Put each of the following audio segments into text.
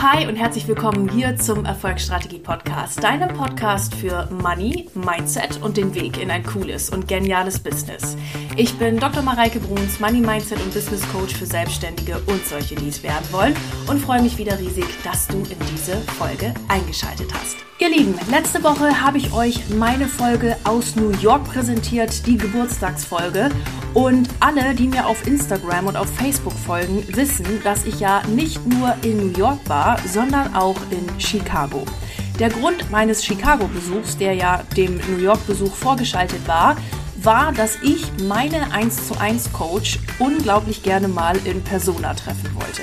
Hi und herzlich willkommen hier zum Erfolgsstrategie Podcast, deinem Podcast für Money, Mindset und den Weg in ein cooles und geniales Business. Ich bin Dr. Mareike Bruns, Money Mindset und Business Coach für Selbstständige und solche, die es werden wollen und freue mich wieder riesig, dass du in diese Folge eingeschaltet hast. Ihr Lieben, letzte Woche habe ich euch meine Folge aus New York präsentiert, die Geburtstagsfolge. Und alle, die mir auf Instagram und auf Facebook folgen, wissen, dass ich ja nicht nur in New York war, sondern auch in Chicago. Der Grund meines Chicago-Besuchs, der ja dem New York-Besuch vorgeschaltet war, war, dass ich meine 1 zu 1 Coach unglaublich gerne mal in Persona treffen wollte.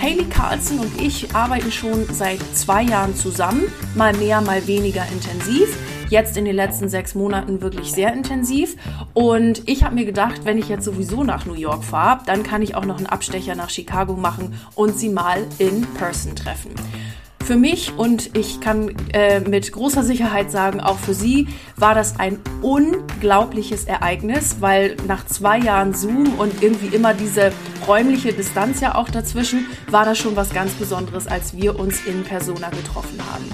Haley Carlson und ich arbeiten schon seit zwei Jahren zusammen, mal mehr, mal weniger intensiv. Jetzt in den letzten sechs Monaten wirklich sehr intensiv. Und ich habe mir gedacht, wenn ich jetzt sowieso nach New York fahre, dann kann ich auch noch einen Abstecher nach Chicago machen und sie mal in Person treffen. Für mich und ich kann äh, mit großer Sicherheit sagen, auch für Sie war das ein unglaubliches Ereignis, weil nach zwei Jahren Zoom und irgendwie immer diese räumliche Distanz ja auch dazwischen, war das schon was ganz Besonderes, als wir uns in Persona getroffen haben.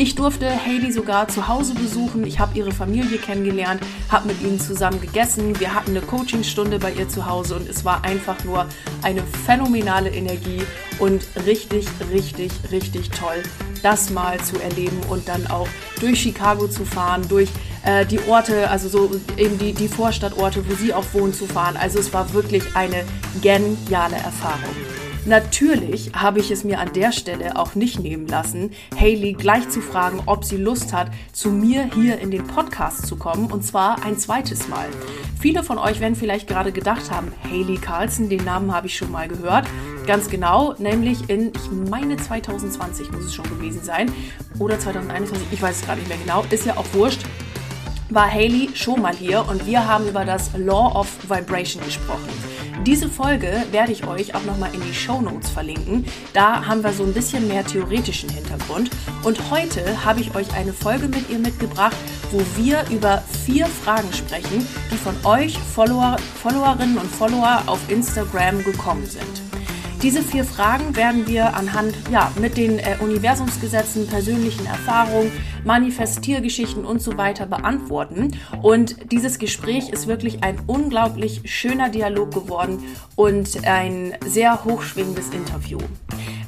Ich durfte Haley sogar zu Hause besuchen. Ich habe ihre Familie kennengelernt, habe mit ihnen zusammen gegessen. Wir hatten eine Coachingstunde bei ihr zu Hause und es war einfach nur eine phänomenale Energie und richtig, richtig, richtig toll, das mal zu erleben und dann auch durch Chicago zu fahren, durch äh, die Orte, also so eben die, die Vorstadtorte, wo sie auch wohnen, zu fahren. Also es war wirklich eine geniale Erfahrung. Natürlich habe ich es mir an der Stelle auch nicht nehmen lassen, Haley gleich zu fragen, ob sie Lust hat, zu mir hier in den Podcast zu kommen und zwar ein zweites Mal. Viele von euch werden vielleicht gerade gedacht haben, Haley Carlson, den Namen habe ich schon mal gehört. Ganz genau, nämlich in, ich meine 2020 muss es schon gewesen sein oder 2021, ich weiß es gerade nicht mehr genau, ist ja auch wurscht war Haley schon mal hier und wir haben über das Law of Vibration gesprochen. Diese Folge werde ich euch auch nochmal in die Show Notes verlinken. Da haben wir so ein bisschen mehr theoretischen Hintergrund. Und heute habe ich euch eine Folge mit ihr mitgebracht, wo wir über vier Fragen sprechen, die von euch Follower, Followerinnen und Follower auf Instagram gekommen sind. Diese vier Fragen werden wir anhand, ja, mit den äh, Universumsgesetzen, persönlichen Erfahrungen, Manifestiergeschichten und so weiter beantworten. Und dieses Gespräch ist wirklich ein unglaublich schöner Dialog geworden und ein sehr hochschwingendes Interview.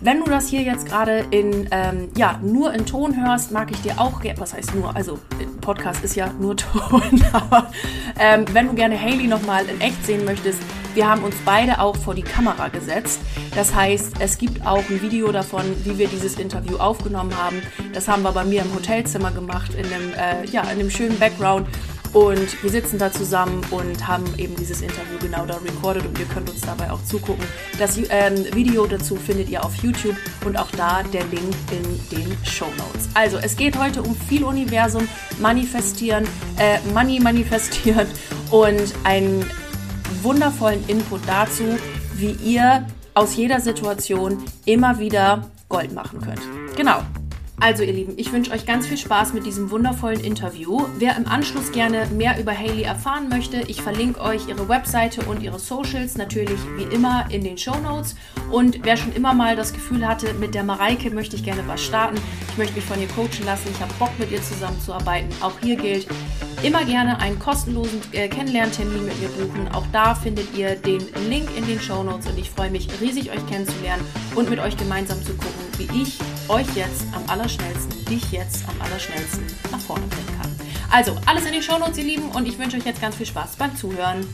Wenn du das hier jetzt gerade in, ähm, ja, nur in Ton hörst, mag ich dir auch, was heißt nur, also Podcast ist ja nur Ton, aber ähm, wenn du gerne Haley nochmal in echt sehen möchtest, wir haben uns beide auch vor die Kamera gesetzt. Das heißt, es gibt auch ein Video davon, wie wir dieses Interview aufgenommen haben. Das haben wir bei mir im Hotelzimmer gemacht, in einem, äh, ja, in einem schönen Background. Und wir sitzen da zusammen und haben eben dieses Interview genau da recorded und ihr könnt uns dabei auch zugucken. Das ähm, Video dazu findet ihr auf YouTube und auch da der Link in den Show Notes. Also es geht heute um viel Universum, manifestieren, äh, Money manifestieren und einen wundervollen Input dazu, wie ihr aus jeder Situation immer wieder Gold machen könnt. Genau. Also ihr Lieben, ich wünsche euch ganz viel Spaß mit diesem wundervollen Interview. Wer im Anschluss gerne mehr über Haley erfahren möchte, ich verlinke euch ihre Webseite und ihre Socials natürlich wie immer in den Show Notes. Und wer schon immer mal das Gefühl hatte, mit der Mareike möchte ich gerne was starten, ich möchte mich von ihr coachen lassen, ich habe Bock mit ihr zusammenzuarbeiten, auch hier gilt, immer gerne einen kostenlosen äh, Kennenlerntermin mit mir buchen. Auch da findet ihr den Link in den Show Notes und ich freue mich riesig, euch kennenzulernen und mit euch gemeinsam zu gucken, wie ich euch jetzt am allerschnellsten, dich jetzt am allerschnellsten nach vorne bringen kann. Also, alles in den Show Notes, ihr Lieben, und ich wünsche euch jetzt ganz viel Spaß beim Zuhören.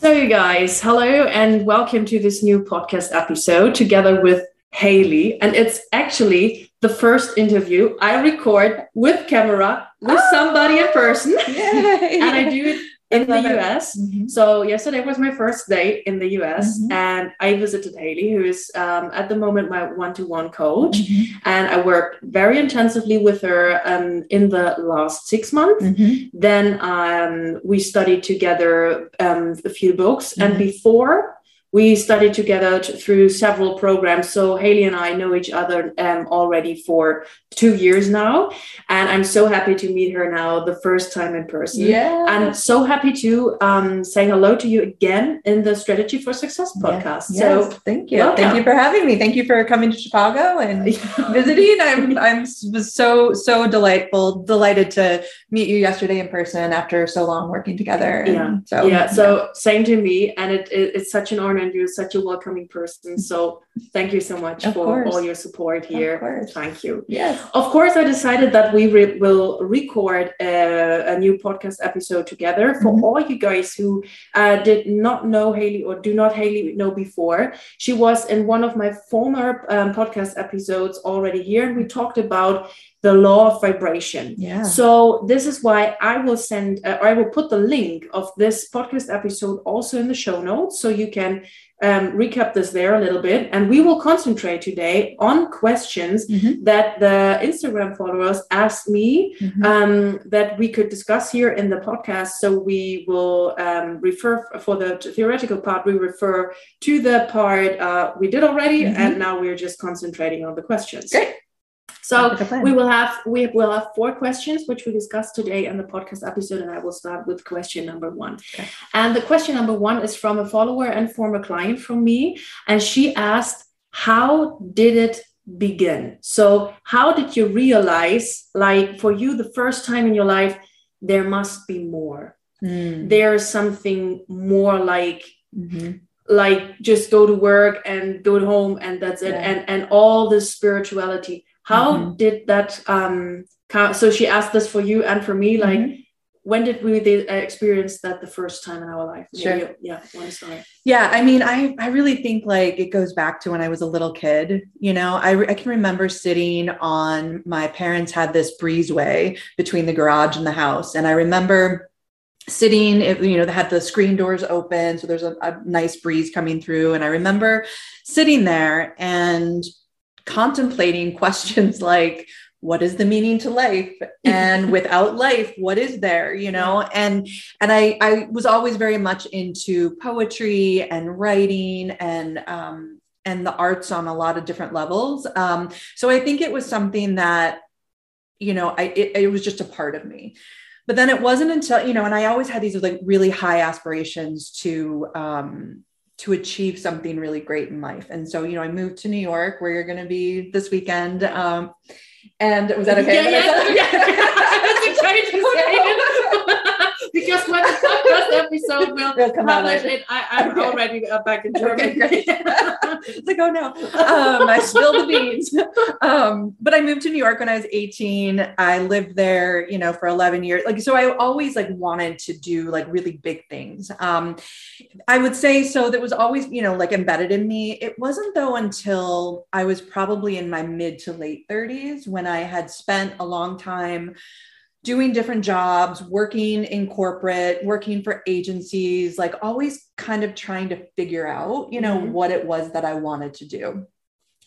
So, you guys, hello and welcome to this new podcast episode together with Haley. And it's actually the first interview I record with camera with oh, somebody in person. and I do it in the US. Mm-hmm. So yesterday was my first day in the US, mm-hmm. and I visited Haley, who is um, at the moment my one-to-one coach, mm-hmm. and I worked very intensively with her um, in the last six months. Mm-hmm. Then um, we studied together um, a few books, and mm-hmm. before we studied together t- through several programs. So Haley and I know each other um, already for two years now, and I'm so happy to meet her now the first time in person. Yeah. and so happy to um, say hello to you again in the Strategy for Success podcast. Yes, So thank you. welcome. Thank you for having me. Thank you for coming to Chicago and visiting. I'm I'm so so delightful, delighted to meet you yesterday in person after so long working together. And Yeah. So yeah, so same to me, and it, it, it's such an honor, and you're such a welcoming person. So thank you so much Of for course. all your support here. Thank you. yes. Of course, I decided that we re- will record a, a new podcast episode together for Mhm. all you guys who uh, did not know Haley or do not Haley know before. She was in one of my former um, podcast episodes already here, and we talked about the law of vibration. Yeah. So this is why I will send, uh, or I will put the link of this podcast episode also in the show notes, so you can um, recap this there a little bit. And we will concentrate today on questions Mhm. that the Instagram followers asked me Mhm. um, that we could discuss here in the podcast. So we will um, refer for the theoretical part. We refer to the part uh, we did already, Mhm. and now we're just concentrating on the questions. Great. So Sounds like a plan. we will have we will have four questions which we discussed today in the podcast episode, and I will start with question number one. Okay. And the question number one is from a follower and former client from me, and she asked, "How did it begin? So how did you realize, like for you, the first time in your life, there must be more? Mm. There's something more like." Mhm. like just go to work and go to home and that's it Yeah. and and all this spirituality how Mhm. did that um so she asked this for you and for me like Mhm. when did we uh, experience that the first time in our life Sure. yeah one story Yeah, I mean, I I really think like it goes back to when I was a little kid. You know, I I can remember sitting on my parents had this breezeway between the garage and the house, and I remember sitting. It, you know, they had the screen doors open, so there's a, a nice breeze coming through, and I remember sitting there and contemplating questions like what is the meaning to life? And without life what is there you know? And and i i was always very much into poetry and writing and um and the arts on a lot of different levels. Um so i think it was something that you know i it, it was just a part of me. But then it wasn't until you know and i always had these like really high aspirations to um to achieve something really great in life and so you know i moved to new york where you're going to be this weekend um and was that okay yeah, yeah, yeah. That's exciting to say. Because when the podcast episode will It'll come publish it I, i'm Okay. already back in germany Okay, it's like, oh no, um, I spilled the beans. Um, but I moved to New York when I was 18. I lived there, you know, for 11 years. Like, so I always like wanted to do like really big things. Um, I would say so. That was always, you know, like embedded in me. It wasn't though until I was probably in my mid to late 30s when I had spent a long time doing different jobs, working in corporate, working for agencies, like always kind of trying to figure out, you know, Mhm. what it was that I wanted to do.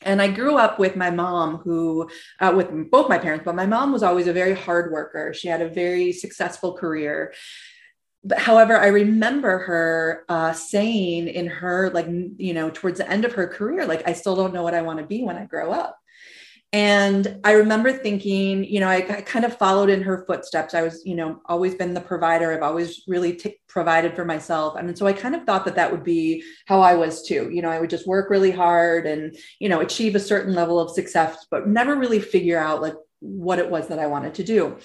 And I grew up with my mom, who, uh, with both my parents, but my mom was always a very hard worker. She had a very successful career. But however, I remember her uh, saying in her, like, you know, towards the end of her career, like, I still don't know what I want to be when I grow up. And I remember thinking, you know, I, I kind of followed in her footsteps. I was, you know, always been the provider. I've always really t- provided for myself. And so I kind of thought that that would be how I was too. You know, I would just work really hard and, you know, achieve a certain level of success, but never really figure out like what it was that I wanted to do.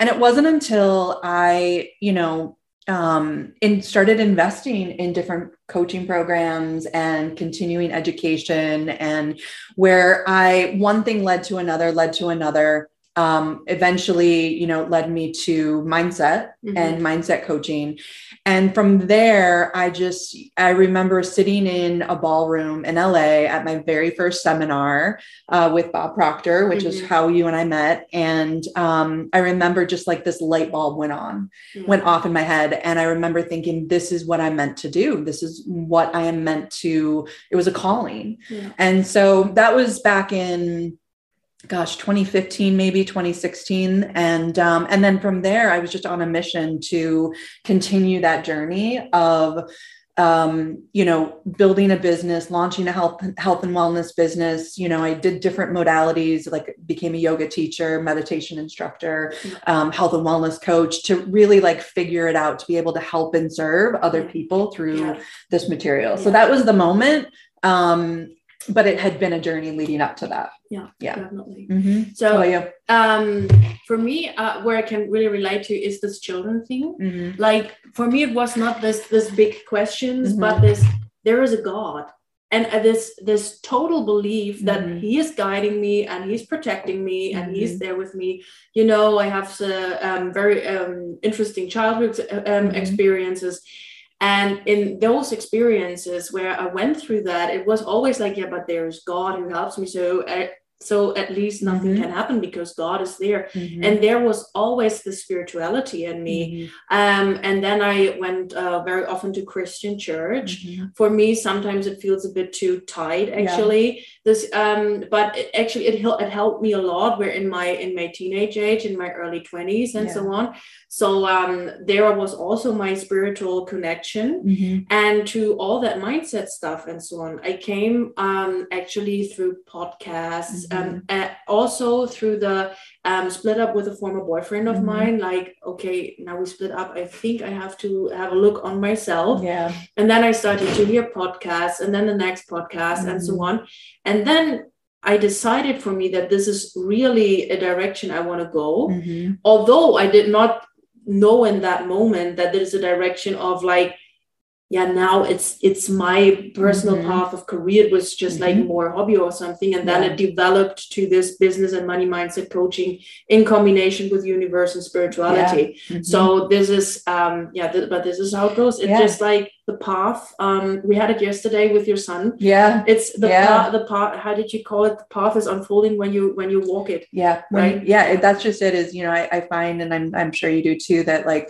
And it wasn't until I, you know, um, and started investing in different coaching programs and continuing education and where I one thing led to another, led to another. Um, eventually, you know, led me to mindset Mhm. and mindset coaching. And from there, I just, I remember sitting in a ballroom in LA at my very first seminar uh, with Bob Proctor, which is Mhm. how you and I met. And um, I remember just like this light bulb went on Yeah. went off in my head and i remember thinking this is what i'm meant to do this is what i am meant to it was a calling Yeah. and so that was back in gosh 2015 maybe 2016 and um, and then from there i was just on a mission to continue that journey of um, you know, building a business, launching a health health and wellness business. You know, I did different modalities, like became a yoga teacher, meditation instructor, um, health and wellness coach, to really like figure it out to be able to help and serve other people through Yeah. this material. So that was the moment. Um, but it had been a journey leading up to that. Yeah, Yeah. definitely. Mm-hmm. So, um, for me, uh, where I can really relate to is this children thing. Mm-hmm. Like for me, it was not this this big questions, Mhm. but this there is a God, and uh, this this total belief that Mhm. He is guiding me and He's protecting me and He's Mhm. there with me. You know, I have uh, um, very um, interesting childhood uh, um, Mhm. experiences. And in those experiences where I went through that, it was always like, yeah, but there's God who helps me. So, I, so at least nothing Mhm. can happen because God is there. Mm-hmm. And there was always the spirituality in me. Um, and then I went uh, very often to Christian church. Mhm. For me, sometimes it feels a bit too tight, actually. This, um, but it, actually, it, it helped me a lot. Where in my in my teenage age, in my early twenties, and so on. So um, there was also my spiritual connection Mhm. and to all that mindset stuff and so on i came um, actually through podcasts um, uh, also through the um, split up with a former boyfriend of Mhm. mine like okay now we split up i think i have to have a look on myself Yeah. and then i started to hear podcasts and then the next podcast and so Mhm. on and then i decided for me that this is really a direction i want to go Mhm. although I did not know in that moment that there is a direction of like, yeah, now it's it's my personal Mhm. path of career. It was just like Mhm. more hobby or something, and then Yeah. it developed to this business and money mindset coaching in combination with universe and spirituality. Mhm. So this is um yeah, th- but this is how it goes. It's Yeah. just like the path. Um, we had it yesterday with your son. yeah. It's the Yeah. path. The path. How did you call it? The path is unfolding when you when you walk it. Yeah. When- Right? Yeah. That's just it is, you know, I, I find, and I'm, I'm sure you do too, that like,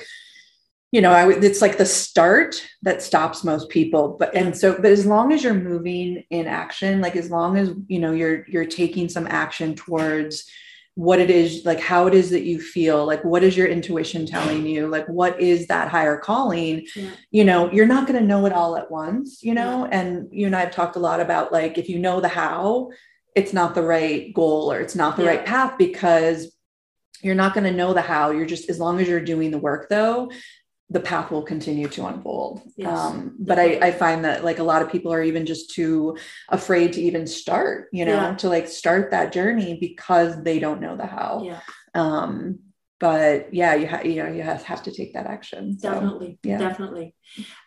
you know, I it's like the start that stops most people. But, and so, but as long as you're moving in action, like as long as, you know, you're, you're taking some action towards what it is, like how it is that you feel, like what is your intuition telling you, like what is that higher calling, Yeah. you know, you're not going to know it all at once, you know, and you and I have talked a lot about like, if you know the how, it's not the right goal or it's not the Yeah. right path because you're not going to know the how. You're just, as long as you're doing the work though, the path will continue to unfold. Yes, um, but I, I find that like a lot of people are even just too afraid to even start, you know, Yeah. to like start that journey because they don't know the how. Yeah, Um, but yeah, you have, you know, you have, have to take that action. So, definitely yeah. definitely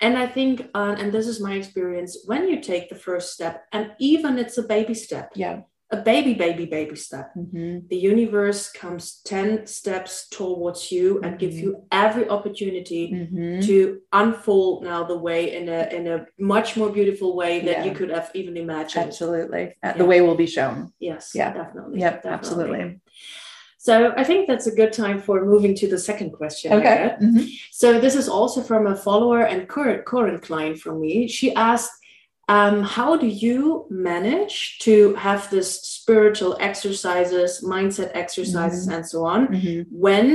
and i think uh, and this is my experience when you take the first step and even it's a baby step yeah. A baby baby baby step Mhm. the universe comes 10 steps towards you and gives Mhm. you every opportunity Mhm. to unfold now the way in a in a much more beautiful way than Yeah. you could have even imagined Absolutely. Uh, Yeah. The way will be shown. yes Yeah. definitely Yep. definitely. Absolutely. so i think that's a good time for moving to the second question Okay. Mhm. So this is also from a follower and current current client from me. She asked, um, "How do you manage to have this spiritual exercises, mindset exercises, and so on Mhm. when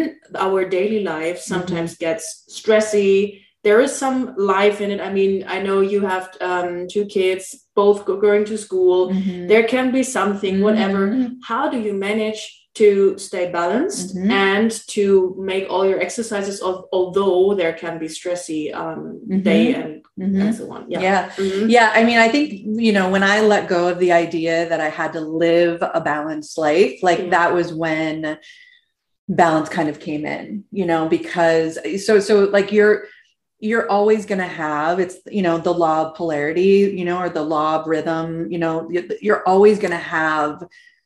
our daily life sometimes gets stressy?" There is some life in it. I mean, I know you have um, two kids, both going to school. Mhm. There can be something, whatever Mhm. how do you manage to stay balanced Mhm. and to make all your exercises of although there can be stressy um, Mhm. day and, Mhm. and so on yeah yeah. Mhm. Yeah, I mean, I think, you know, when I let go of the idea that I had to live a balanced life, like that was when balance kind of came in, you know, because so, so like you're, you're always going to have it's you know the law of polarity you know or the law of rhythm you know you're always going to have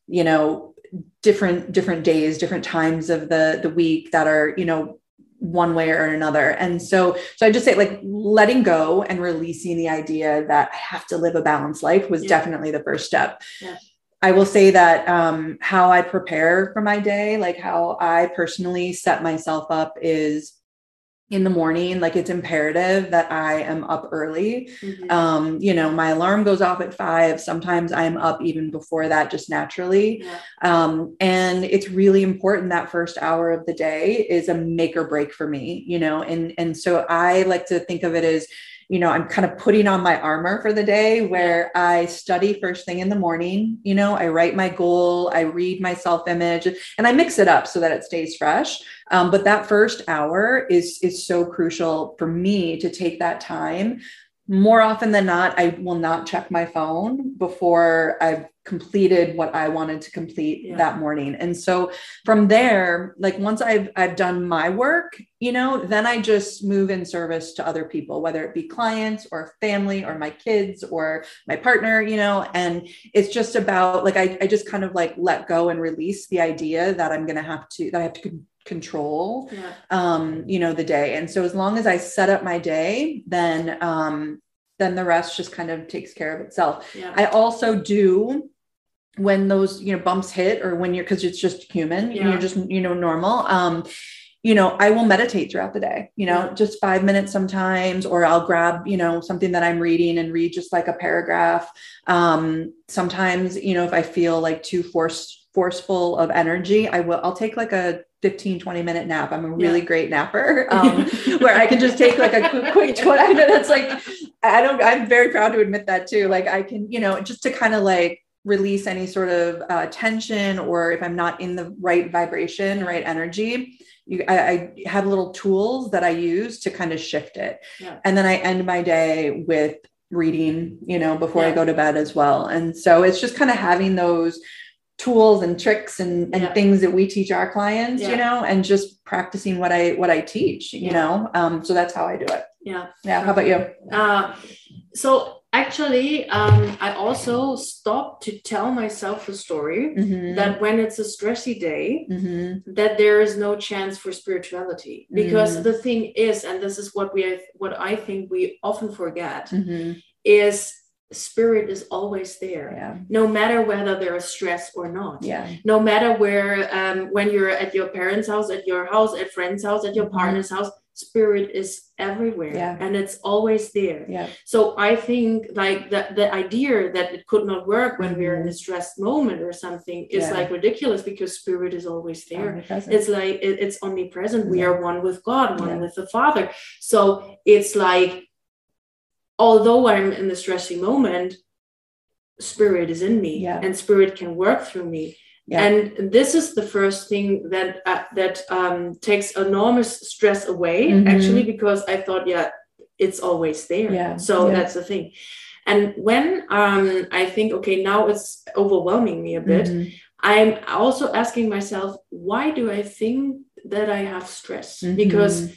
you know different different days different times of the the week that are you know one way or another and so so i just say like letting go and releasing the idea that i have to live a balanced life was Yeah. definitely the first step Yeah. i will say that um how i prepare for my day like how i personally set myself up is in the morning like it's imperative that i am up early Mhm. um you know my alarm goes off at five sometimes i'm up even before that just naturally yeah um, and it's really important that first hour of the day is a make or break for me you know and and so i like to think of it as you know, I'm kind of putting on my armor for the day where I study first thing in the morning. You know, I write my goal, I read my self image, and I mix it up so that it stays fresh. Um, but that first hour is is so crucial for me to take that time more often than not, I will not check my phone before I've completed what I wanted to complete yeah. that morning. And so from there, like once I've I've done my work, you know, then I just move in service to other people, whether it be clients or family or my kids or my partner, you know, and it's just about like I, I just kind of like let go and release the idea that I'm gonna have to that I have to control yeah. um you know the day and so as long as i set up my day then um then the rest just kind of takes care of itself yeah. i also do when those you know bumps hit or when you're because it's just human yeah. you're just you know normal um you know i will meditate throughout the day you know yeah. just five minutes sometimes or i'll grab you know something that i'm reading and read just like a paragraph um sometimes you know if i feel like too forced forceful of energy i will i'll take like a 15 20 minute nap i'm a really yeah. great napper um, where i can just take like a quick, quick 20 minutes like i don't i'm very proud to admit that too like i can you know just to kind of like release any sort of uh, tension or if i'm not in the right vibration right energy you, I, I, have little tools that i use to kind of shift it yeah. and then i end my day with reading you know before yeah. i go to bed as well and so it's just kind of having those tools and tricks and, and yeah. things that we teach our clients yeah. you know and just practicing what i what i teach you yeah. know um so that's how i do it yeah yeah how about you uh so actually um i also stopped to tell myself the story mm-hmm. that when it's a stressy day mm-hmm. that there is no chance for spirituality because mm-hmm. the thing is and this is what we what i think we often forget mm-hmm. is spirit is always there yeah. no matter whether there is stress or not yeah no matter where um, when you're at your parents house at your house at friend's house at your mm-hmm. partner's house spirit is everywhere yeah. and it's always there yeah so i think like the, the idea that it could not work when mm-hmm. we're in a stressed moment or something is yeah. like ridiculous because spirit is always there it's like it, it's omnipresent we are one with god one with the father so it's like although I'm in the stressy moment, spirit is in me yeah. and spirit can work through me. Yeah. And this is the first thing that uh, that um, takes enormous stress away, mm-hmm. actually, because I thought, yeah, it's always there. Yeah. So yeah. that's the thing. And when um, I think, okay, now it's overwhelming me a bit, mm-hmm. I'm also asking myself, why do I think that I have stress? Mm-hmm. Because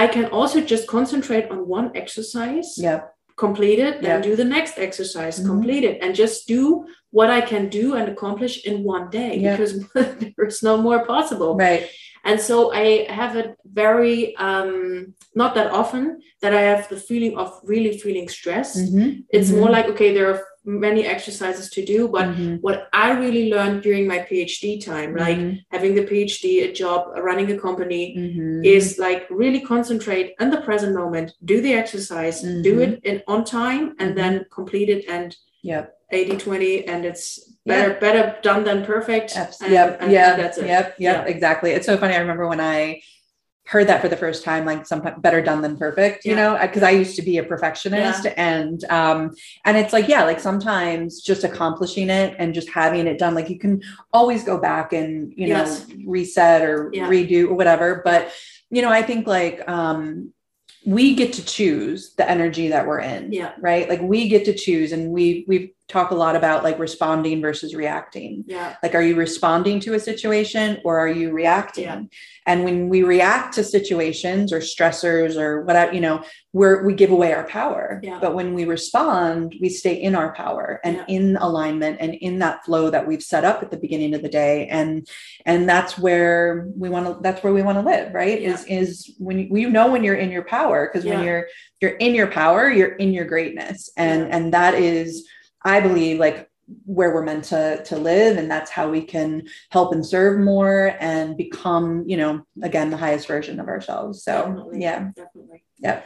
I can also just concentrate on one exercise. Yeah. Complete it, then do the next exercise, mm-hmm. complete it, and just do what I can do and accomplish in one day yeah. because there's no more possible. Right. And so I have it very, um, not that often that I have the feeling of really feeling stressed. Mm-hmm. It's mm-hmm. more like, okay, there are many exercises to do but mm-hmm. what i really learned during my phd time like mm-hmm. having the phd a job running a company mm-hmm. is like really concentrate in the present moment do the exercise do mm-hmm. it in on time and mm-hmm. then complete it and yeah 80 20 and it's better yeah. better done than perfect and, yep and, yeah and that's it yep yep yeah. exactly it's so funny i remember when i heard that for the first time like sometimes better done than perfect you yeah. know because i used to be a perfectionist yeah. and um and it's like yeah like sometimes just accomplishing it and just having it done like you can always go back and you yes. know reset or yeah. redo or whatever but you know i think like um we get to choose the energy that we're in yeah right like we get to choose and we we've talk a lot about like responding versus reacting. Yeah. Like, are you responding to a situation or are you reacting? Yeah. And when we react to situations or stressors or whatever, you know, we're we give away our power. Yeah. But when we respond, we stay in our power and yeah. in alignment and in that flow that we've set up at the beginning of the day. And and that's where we want to that's where we want to live, right? Is is when you, you know when you're in your power because when you're you're in your power, you're in your greatness. And and that is I believe like where we're meant to to live and that's how we can help and serve more and become you know again the highest version of ourselves. So definitely, yeah. Definitely. Yeah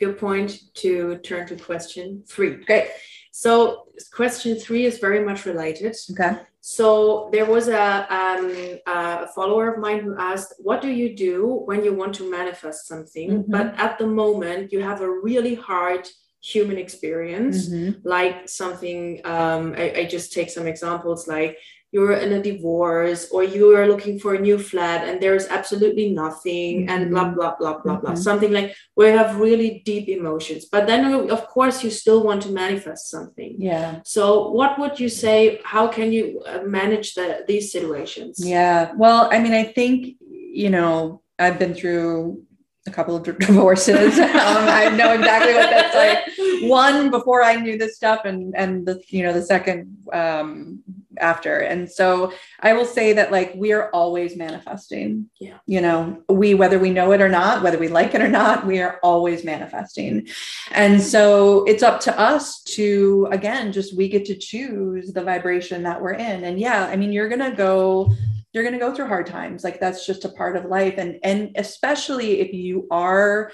good point to turn to question three. Great. So question three is very much related. Okay. So there was a, um, a follower of mine who asked, "What do you do when you want to manifest something, Mhm. but at the moment you have a really hard human experience, Mhm. like something? Um, I, I just take some examples, like you're in a divorce or you are looking for a new flat and there is absolutely nothing, and blah blah blah blah blah. Mhm. Something like where you have really deep emotions, but then of course you still want to manifest something. Yeah. So, what would you say? How can you uh, manage the, these situations? Yeah. Well, I mean, I think, you know, I've been through a couple of d- divorces. um, I know exactly what that's like. One before I knew this stuff, and and the you know the second um, after. And so I will say that like we are always manifesting. Yeah. You know, we whether we know it or not, whether we like it or not, we are always manifesting. And so it's up to us to again just we get to choose the vibration that we're in. And yeah, I mean you're gonna go you're going to go through hard times like that's just a part of life and and especially if you are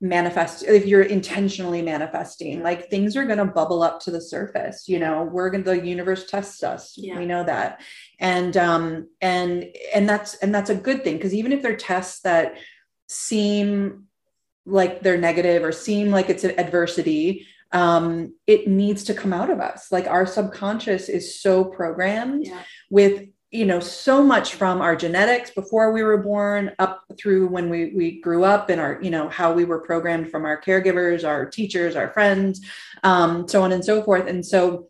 manifest if you're intentionally manifesting like things are going to bubble up to the surface you know we're going to the universe tests us Yeah. we know that and um and and that's and that's a good thing because even if they're tests that seem like they're negative or seem like it's an adversity um it needs to come out of us like our subconscious is so programmed Yeah. with you know so much from our genetics before we were born up through when we we grew up and our you know how we were programmed from our caregivers our teachers our friends um, so on and so forth. And so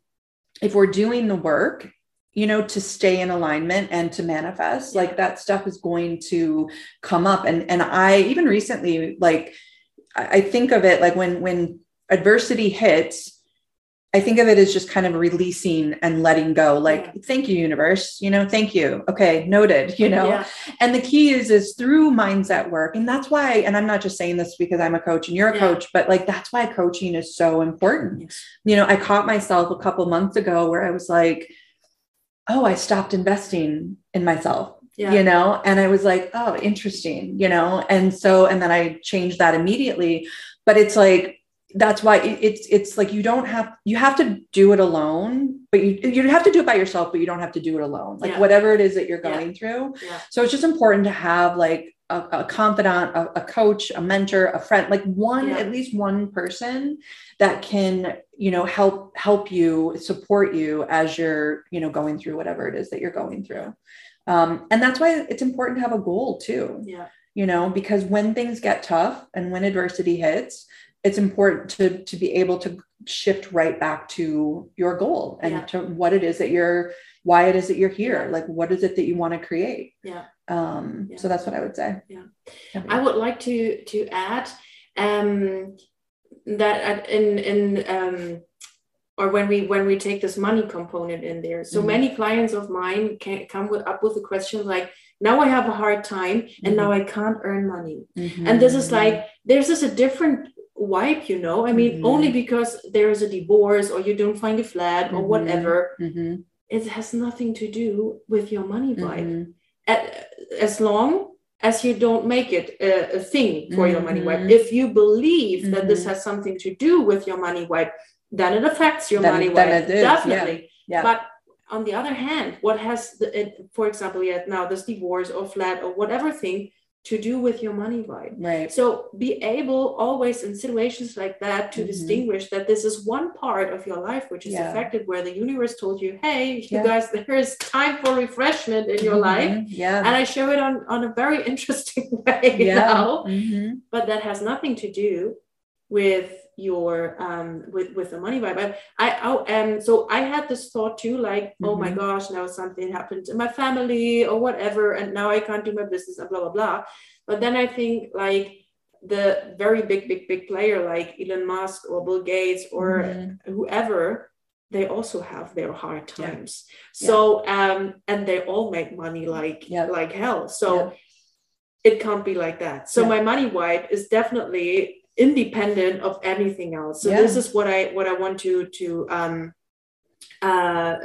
if we're doing the work you know to stay in alignment and to manifest like that stuff is going to come up. And and i even recently like i I think of it like when when adversity hits I think of it as just kind of releasing and letting go. Like, Yeah. thank you, universe. You know, thank you. Okay, noted. You know, Yeah. and the key is is through mindset work, and that's why. And I'm not just saying this because I'm a coach and you're a Yeah. coach, but like that's why coaching is so important. Yes. You know, I caught myself a couple months ago where I was like, oh, I stopped investing in myself Yeah. you know and i was like oh interesting you know and so and then i changed that immediately but it's like that's why it- it's it's like you don't have you have to do it alone but you you have to do it by yourself but you don't have to do it alone like Yeah. whatever it is that you're Yeah. going through Yeah. so it's just important to have like a, a confidant a, a coach a mentor a friend like one Yeah. at least one person that can you know help help you support you as you're you know going through whatever it is that you're going through um, and that's why it's important to have a goal too Yeah. you know because when things get tough and when adversity hits it's important to to be able to shift right back to your goal and Yeah. to what it is that you're why it is that you're here like what is it that you want to create Yeah. um Yeah. so that's what i would say Yeah. I would like to to add um, that at- in in um, or when we when we take this money component in there. So Mhm. many clients of mine can come with up with a question like, now I have a hard time and now I can't earn money. And this is like there's just a different vibe, you know. I mean, Mhm. only because there is a divorce or you don't find a flat or Mhm. whatever, Mhm. it has nothing to do with your money vibe Mhm. at, as long as you don't make it a, a thing for your money wipe. Mhm. If you believe that this Mhm. has something to do with your money wipe, then it affects your Then- money then wipe. it is, yeah. Definitely. Yeah. But on the other hand, what has, the, it, for example, yet now this divorce or flat or whatever thing to do with your money vibe? right So be able always in situations like that to Mhm. distinguish that this is one part of your life which is Yeah. affected where the universe told you, hey, you Yeah. guys, there is time for refreshment in your life Mhm. yeah and I show it on on a very interesting way yeah now. Mhm. But that has nothing to do with your um with with the money vibe. I I oh, and so I had this thought too, like oh my Mhm. gosh, now something happened in my family or whatever, and now I can't do my business and blah blah blah. But then I think like the very big big big player like Elon Musk or Bill Gates or Mhm. whoever they also have their hard Yeah. times so um and they all make money like Yeah. like hell so Yeah. it can't be like that so Yeah. my money wipe is definitely independent of anything else so Yeah. this is what i what i want to to um uh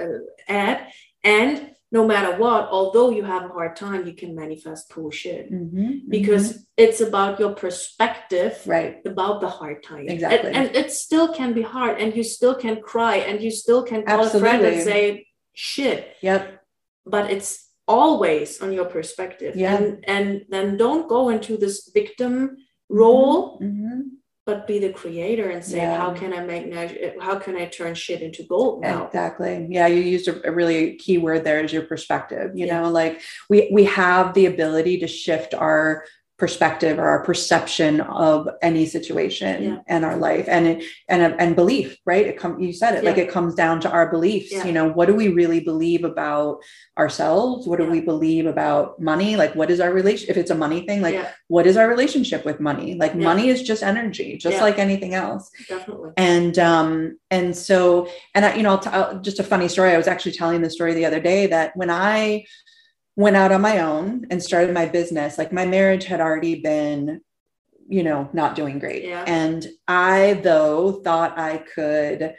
add and no matter what, although you have a hard time, you can manifest cool shit Mhm, because mhm. it's about your perspective right. about the hard time. Exactly. And, and it still can be hard, and you still can cry, and you still can call a friend and say, shit, Yep. but it's always on your perspective. Yeah. And, and then don't go into this victim role, Mhm. but be the creator and say, Yeah. how can I make, how can I turn shit into gold now? Exactly. Yeah, you used a, a really key word there is your perspective. You Yeah. know, like we we have the ability to shift our perspective or our perception of any situation Yeah. and our life and it, and and belief, right? It come you said it like it comes down to our beliefs. Yeah. You know, what do we really believe about ourselves? What do we believe about money? Like what is our relation if it's a money thing, like yeah, what is our relationship with money? Like Yeah. money is just energy, just Yeah. like anything else definitely. and um and so and I, you know I'll t- I'll- just a funny story i was actually telling the story the other day that when i went out on my own and started my business like my marriage had already been you know not doing great Yeah. and i though thought i could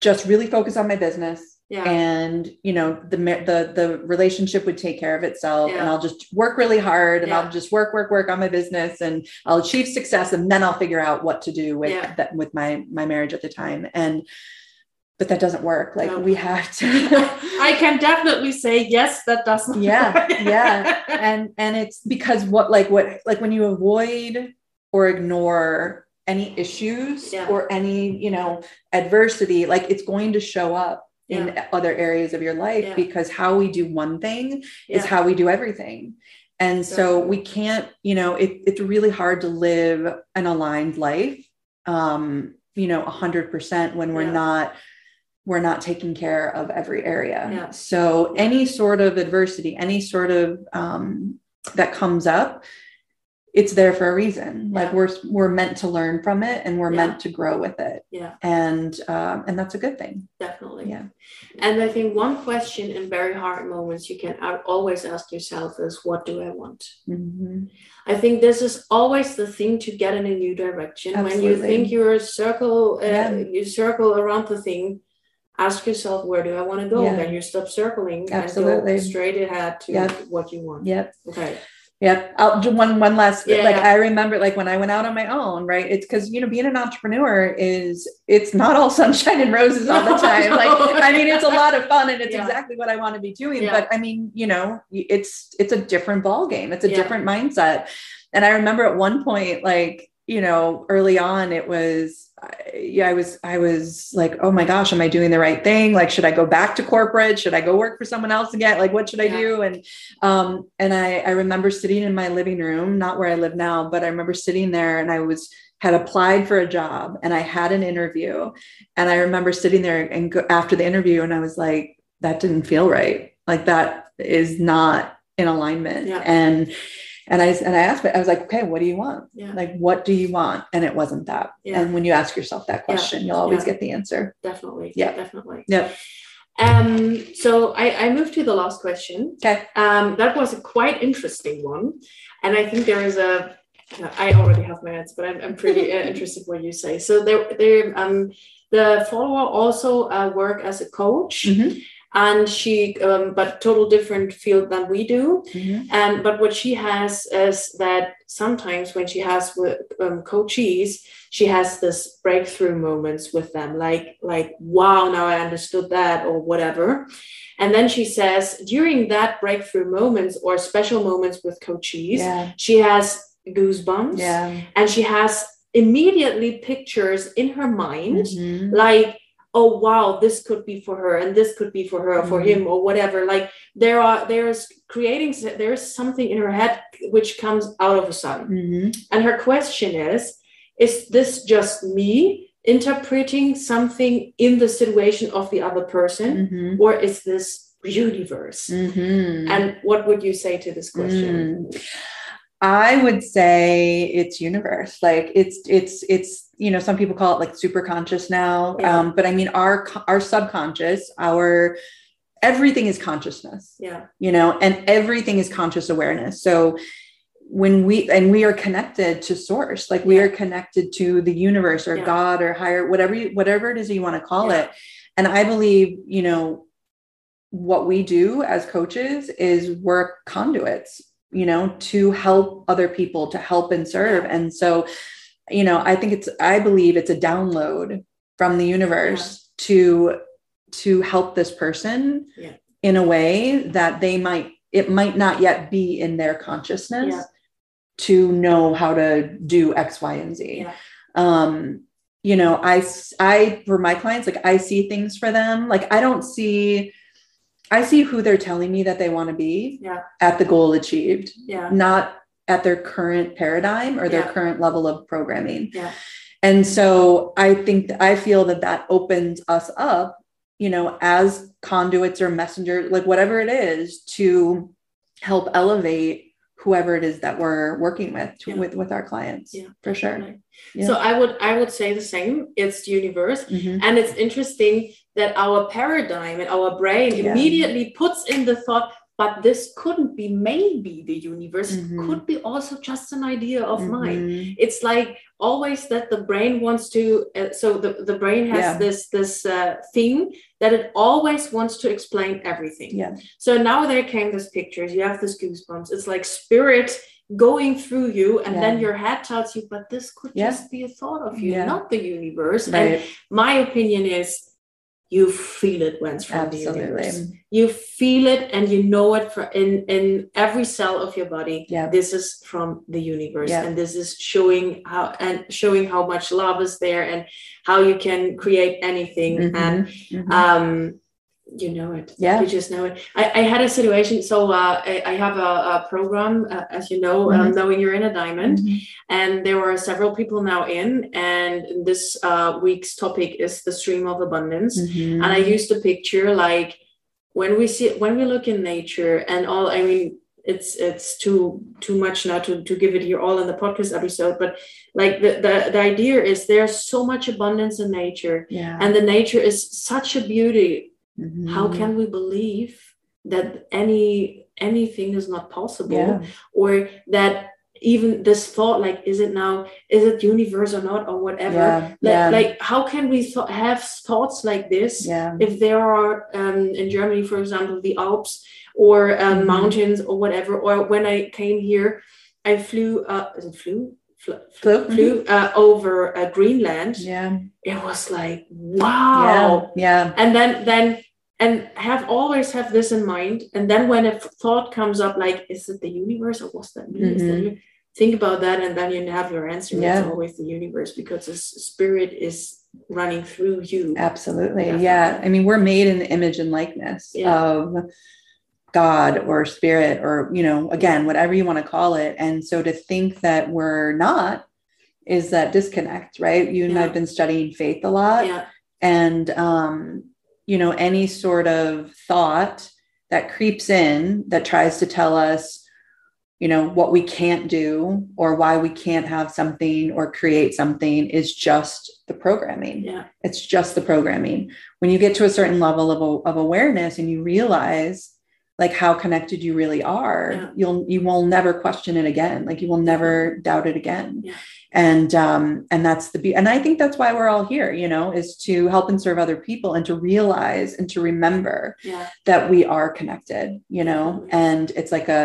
just really focus on my business Yeah. and you know the the the relationship would take care of itself and i'll just work really hard and Yeah. i'll just work work work on my business and i'll achieve success and then i'll figure out what to do with Yeah. that with my my marriage at the time and but that doesn't work like No. we have to I can definitely say yes, that doesn't. Yeah, work. yeah. and and it's because what like what like when you avoid or ignore any issues Yeah. or any you know adversity like it's going to show up in other areas of your life Yeah. because how we do one thing is how we do everything and so we can't you know it, it's really hard to live an aligned life um you know 100% when we're not we're not taking care of every area Yeah. so any sort of adversity any sort of um that comes up it's there for a reason like we're we're meant to learn from it and we're Yeah. meant to grow with it Yeah, and um and that's a good thing definitely. yeah And I think one question in very hard moments you can always ask yourself is, what do I want? Mhm. I think this is always the thing to get in a new direction. When you think you're a circle, uh, Yeah. you circle around the thing, ask yourself, where do I want to go? Yeah. Then you stop circling Absolutely. and go straight ahead to Yep. what you want. yep Okay. Yep. I'll do one one last Yeah, like yeah. I remember like when I went out on my own, right? It's because you know, being an entrepreneur is it's not all sunshine and roses all the time. no. Like I mean, it's a lot of fun and it's Yeah. exactly what I want to be doing. But I mean, you know, it's it's a different ball game. It's a different mindset. And I remember at one point, like, you know, early on, it was I- yeah, I was I was like, oh my gosh, am I doing the right thing? Like, should I go back to corporate? Should I go work for someone else again? Like, what should I Yeah. do? And um, and I, I remember sitting in my living room, not where I live now, but I remember sitting there and I was had applied for a job and I had an interview. And I remember sitting there and go, after the interview, and I was like, that didn't feel right. Like that is not in alignment. Yeah. And and I and I asked, I was like, okay, what do you want? Yeah. Like, what do you want? And it wasn't that. Yeah. And when you ask yourself that question, you'll always Yeah. get the answer. Definitely. Yeah. Definitely. Yep. Um, so I, I moved to the last question. Okay. Um, that was a quite interesting one. And I think there is a, I already have my answer, but I'm, I'm pretty uh, interested what you say. So there, there, um, the follower also uh, work as a coach Mhm. And she, um, but total different field than we do. Mhm. And but what she has is that sometimes when she has with um, coaches, she has this breakthrough moments with them, like like wow, now I understood that or whatever. And then she says during that breakthrough moments or special moments with coaches, Yeah. she has goosebumps, Yeah. and she has immediately pictures in her mind Mhm. like oh wow this could be for her and this could be for her or for Mhm. him or whatever like there are there's creating there's something in her head which comes out of a sudden Mhm. and her question is is this just me interpreting something in the situation of the other person Mhm. or is this universe Mhm. and what would you say to this question Mm. I would say it's universe. Like it's it's it's you know some people call it like super conscious now. Yeah. Um, but I mean our our subconscious, our everything is consciousness. yeah You know, and everything is conscious awareness. So when we and we are connected to source, like we Yeah. are connected to the universe or Yeah. God or higher whatever you, whatever it is you want to call it. And I believe you know what we do as coaches is work conduits you know to help other people to help and serve and so you know i think it's i believe it's a download from the universe yeah. to to help this person yeah. in a way that they might it might not yet be in their consciousness yeah. to know how to do x y and z um you know i i for my clients like i see things for them like i don't see I see who they're telling me that they want to be yeah. at the goal achieved, yeah. not at their current paradigm or their yeah. current level of programming. Yeah. And so I think that I feel that that opens us up, you know, as conduits or messengers, like whatever it is, to help elevate whoever it is that we're working with to, Yeah. with with our clients. Yeah. For sure. Yeah. So I would I would say the same. It's the universe. Mhm. And it's interesting that our paradigm and our brain Yeah. immediately puts in the thought, but this couldn't be maybe the universe, Mhm. could be also just an idea of mine. Mhm. It's like always that the brain wants to, uh, so the, the brain has Yeah. this this uh, thing that it always wants to explain everything. Yeah. So now there came this pictures, you have this goosebumps. It's like spirit going through you, and then your head tells you, but this could Yeah. just be a thought of you, Yeah. not the universe. And my opinion is you feel it when it's from the universe. You feel it and you know it for in in every cell of your body. Yeah. This is from the universe, Yeah. and this is showing how and showing how much love is there and how you can create anything. Mhm. And Mhm. um you know it Yeah. you just know it i, I had a situation so uh, I, I have a, a program uh, as you know um, Mhm. knowing you're in a diamond Mhm. and there were several people now in and this uh, week's topic is the stream of abundance Mhm. and i used a picture like when we see when we look in nature and all i mean it's it's too too much now to, to give it here all in the podcast episode but like the, the the idea is there's so much abundance in nature yeah. and the nature is such a beauty how Mhm. can we believe that any anything is not possible Yeah. or that even this thought like is it now is it universe or not or whatever Yeah. like, Yeah. like how can we th- have thoughts like this yeah. if there are um, in germany for example the alps or um, Mhm. mountains or whatever or when i came here i flew uh is it flew Fl- Flew? flew uh, over uh, greenland Yeah. it was like wow Yeah. and then then and have always have this in mind and then when a thought comes up like is it the universe or what's that me Is that Mhm. think about that and then you have your answer Yeah. it's always the universe because the spirit is running through you Absolutely. Definitely. Yeah. I mean, we're made in the image and likeness Yeah. of God or spirit or, you know, again, whatever you want to call it. And so to think that we're not is that disconnect, right? You and Yeah. I've been studying faith a lot. yeah And, um, you know, any sort of thought that creeps in that tries to tell us, you know, what we can't do or why we can't have something or create something is just the programming yeah it's just the programming when you get to a certain level of, of awareness and you realize like how connected you really are Yeah. you'll you will never question it again. Like you will never doubt it again. Yeah. and um and that's the be and i think that's why we're all here you know is to help and serve other people and to realize and to remember yeah. that we are connected you know? And it's like a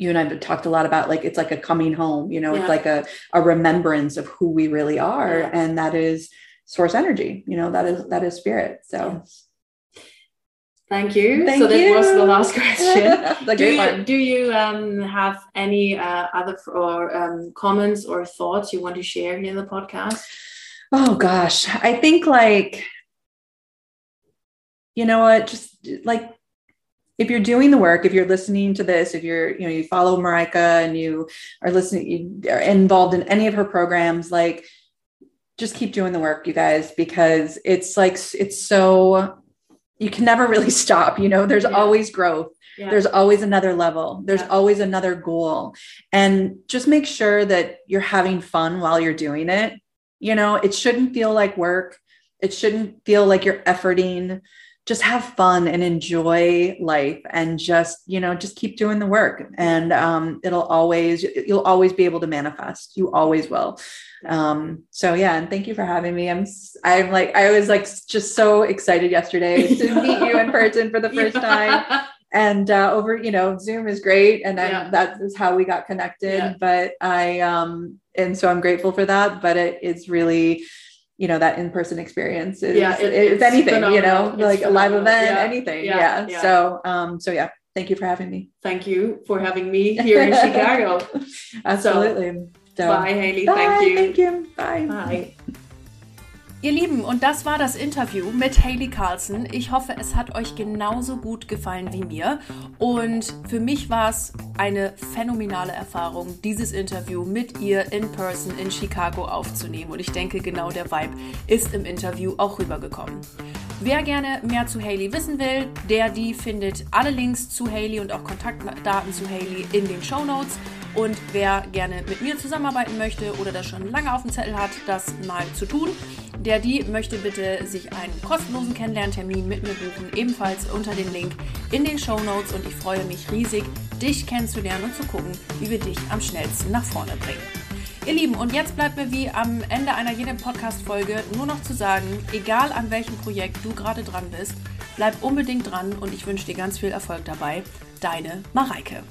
you and i've talked a lot about like it's like a coming home you know? It's like a, a remembrance of who we really are. And that is source energy you know? That is that is spirit. So Yes. Thank you. Thank so that you. was the last question. do you, do you um, have any uh, other f- or um, comments or thoughts you want to share here in the podcast? oh gosh i think like you know what just like if you're doing the work if you're listening to this if you're you know you follow Mareike and you are listening you are involved in any of her programs like just keep doing the work you guys because it's like it's so you can never really stop you know? There's Yeah. always growth. Yeah. there's always another level. There's Yeah. always another goal. And just make sure that you're having fun while you're doing it. You know it shouldn't feel like work. It shouldn't feel like you're efforting. Just have fun and enjoy life and just you know just keep doing the work. And um, it'll always you'll always be able to manifest. You always will um, so yeah and thank you for having me i'm i'm like i was like just so excited yesterday to meet you in person for the first yeah. time and uh, over you know zoom is great and yeah. that is how we got connected yeah. but i um and so i'm grateful for that but it is really you know that in-person experience is yeah, it, it's, it's, anything phenomenal. you know it's like phenomenal. a live event yeah. anything yeah. Yeah. yeah. so um so yeah thank you for having me thank you for having me here in chicago absolutely so, bye haley bye, thank you thank you bye bye Ihr Lieben, und das war das Interview mit Haley Carlson. Ich hoffe, es hat euch genauso gut gefallen wie mir. Und für mich war es eine phänomenale Erfahrung, dieses Interview mit ihr in person in Chicago aufzunehmen. Und ich denke, genau der Vibe ist im Interview auch rübergekommen. Wer gerne mehr zu Haley wissen will, der die findet alle Links zu Haley und auch Kontaktdaten zu Haley in den Show Notes. Und wer gerne mit mir zusammenarbeiten möchte oder das schon lange auf dem Zettel hat, das mal zu tun, der die möchte bitte sich einen kostenlosen Kennenlerntermin mit mir buchen, ebenfalls unter dem Link in den Show Notes. Und ich freue mich riesig, dich kennenzulernen und zu gucken, wie wir dich am schnellsten nach vorne bringen. Ihr Lieben, und jetzt bleibt mir wie am Ende einer jeden Podcast-Folge nur noch zu sagen, egal an welchem Projekt du gerade dran bist, bleib unbedingt dran und ich wünsche dir ganz viel Erfolg dabei. Deine Mareike.